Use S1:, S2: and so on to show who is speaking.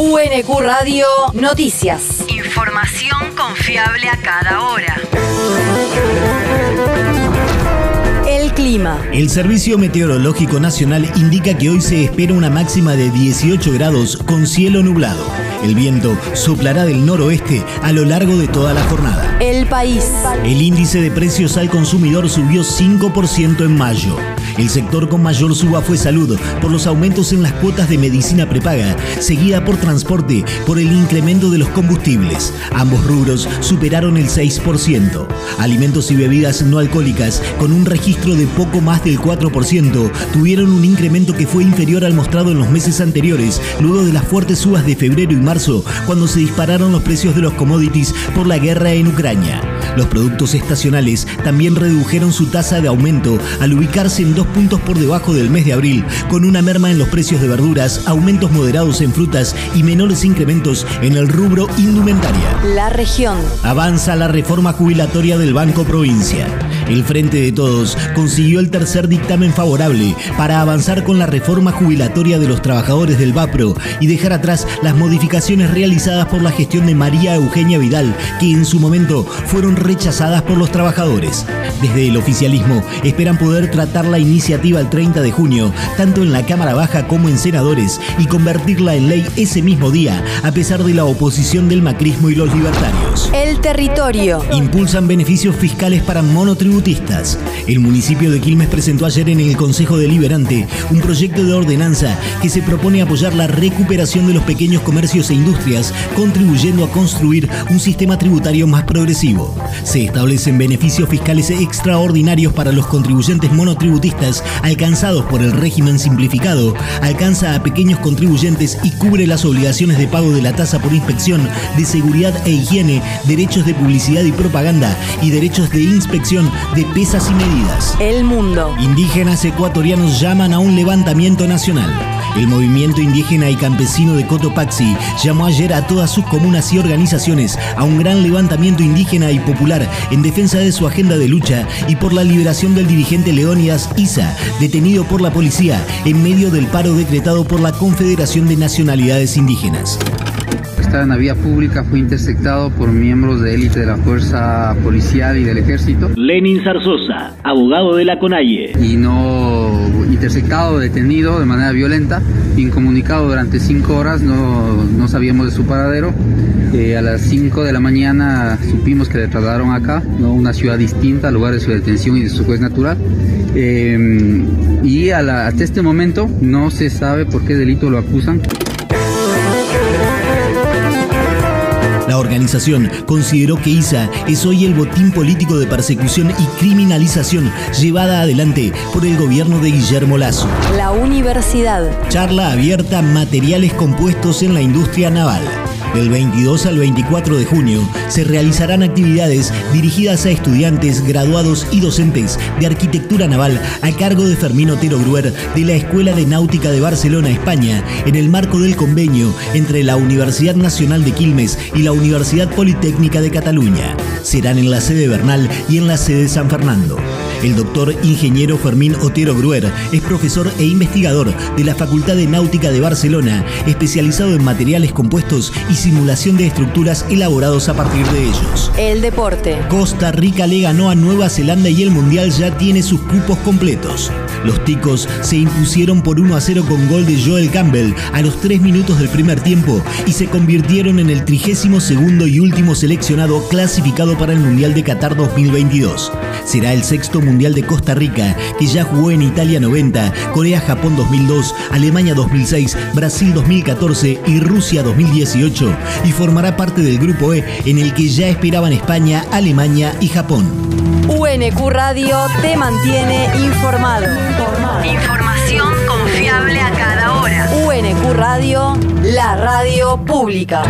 S1: UNQ Radio Noticias.
S2: Información confiable a cada hora.
S1: El clima.
S3: El Servicio Meteorológico Nacional indica que hoy se espera una máxima de 18 grados con cielo nublado. El viento soplará del noroeste a lo largo de toda la jornada.
S1: El país.
S3: El índice de precios al consumidor subió 5% en mayo. El sector con mayor suba fue salud, por los aumentos en las cuotas de medicina prepaga, seguida por transporte, por el incremento de los combustibles. Ambos rubros superaron el 6%. Alimentos y bebidas no alcohólicas, con un registro de poco más del 4%, tuvieron un incremento que fue inferior al mostrado en los meses anteriores, luego de las fuertes subas de febrero y marzo, cuando se dispararon los precios de los commodities por la guerra en Ucrania. Los productos estacionales también redujeron su tasa de aumento al ubicarse en dos puntos por debajo del mes de abril, con una merma en los precios de verduras, aumentos moderados en frutas y menores incrementos en el rubro indumentaria.
S1: La región.
S3: Avanza la reforma jubilatoria del Banco Provincia. El Frente de Todos consiguió el tercer dictamen favorable para avanzar con la reforma jubilatoria de los trabajadores del BAPRO y dejar atrás las modificaciones realizadas por la gestión de María Eugenia Vidal, que en su momento fueron rechazadas por los trabajadores. Desde el oficialismo esperan poder tratar la iniciativa el 30 de junio, tanto en la Cámara Baja como en senadores, y convertirla en ley ese mismo día, a pesar de la oposición del macrismo y los libertarios.
S1: El territorio.
S3: Impulsan beneficios fiscales para El municipio de Quilmes presentó ayer en el Consejo Deliberante un proyecto de ordenanza que se propone apoyar la recuperación de los pequeños comercios e industrias, contribuyendo a construir un sistema tributario más progresivo. Se establecen beneficios fiscales extraordinarios para los contribuyentes monotributistas alcanzados por el régimen simplificado, alcanza a pequeños contribuyentes y cubre las obligaciones de pago de la tasa por inspección, de seguridad e higiene, derechos de publicidad y propaganda y derechos de inspección de pesas y medidas.
S1: El mundo.
S3: Indígenas ecuatorianos llaman a un levantamiento nacional. El movimiento indígena y campesino de Cotopaxi llamó ayer a todas sus comunas y organizaciones a un gran levantamiento indígena y popular en defensa de su agenda de lucha y por la liberación del dirigente Leónidas Isa, detenido por la policía en medio del paro decretado por la Confederación de Nacionalidades Indígenas
S4: en la vía pública fue interceptado por miembros de élite de la fuerza policial y del ejército.
S5: Lenin Zarzosa, abogado de la CONAIE.
S4: Y no interceptado, detenido de manera violenta, incomunicado durante cinco horas, no, no sabíamos de su paradero. Eh, a las 5 de la mañana supimos que le trasladaron acá, ¿no? una ciudad distinta, lugar de su detención y de su juez natural. Eh, y a la, hasta este momento no se sabe por qué delito lo acusan.
S3: La organización consideró que ISA es hoy el botín político de persecución y criminalización llevada adelante por el gobierno de Guillermo Lazo.
S1: La universidad.
S3: Charla abierta Materiales compuestos en la industria naval. Del 22 al 24 de junio se realizarán actividades dirigidas a estudiantes, graduados y docentes de arquitectura naval a cargo de Fermín Otero Gruer de la Escuela de Náutica de Barcelona, España, en el marco del convenio entre la Universidad Nacional de Quilmes y la Universidad Politécnica de Cataluña. Serán en la sede Bernal y en la sede San Fernando. El doctor ingeniero Fermín Otero Gruer es profesor e investigador de la Facultad de Náutica de Barcelona, especializado en materiales compuestos y simulación de estructuras elaborados a partir de ellos.
S1: El deporte.
S3: Costa Rica le ganó a Nueva Zelanda y el Mundial ya tiene sus cupos completos. Los ticos se impusieron por 1 a 0 con gol de Joel Campbell a los 3 minutos del primer tiempo y se convirtieron en el 32 segundo y último seleccionado clasificado para el Mundial de Qatar 2022. Será el sexto Mundial de Costa Rica, que ya jugó en Italia 90, Corea-Japón 2002, Alemania 2006, Brasil 2014 y Rusia 2018, y formará parte del Grupo E en el que ya esperaban España, Alemania y Japón.
S1: UNQ Radio te mantiene informado.
S2: Información confiable a cada hora.
S1: UNQ Radio, la radio pública.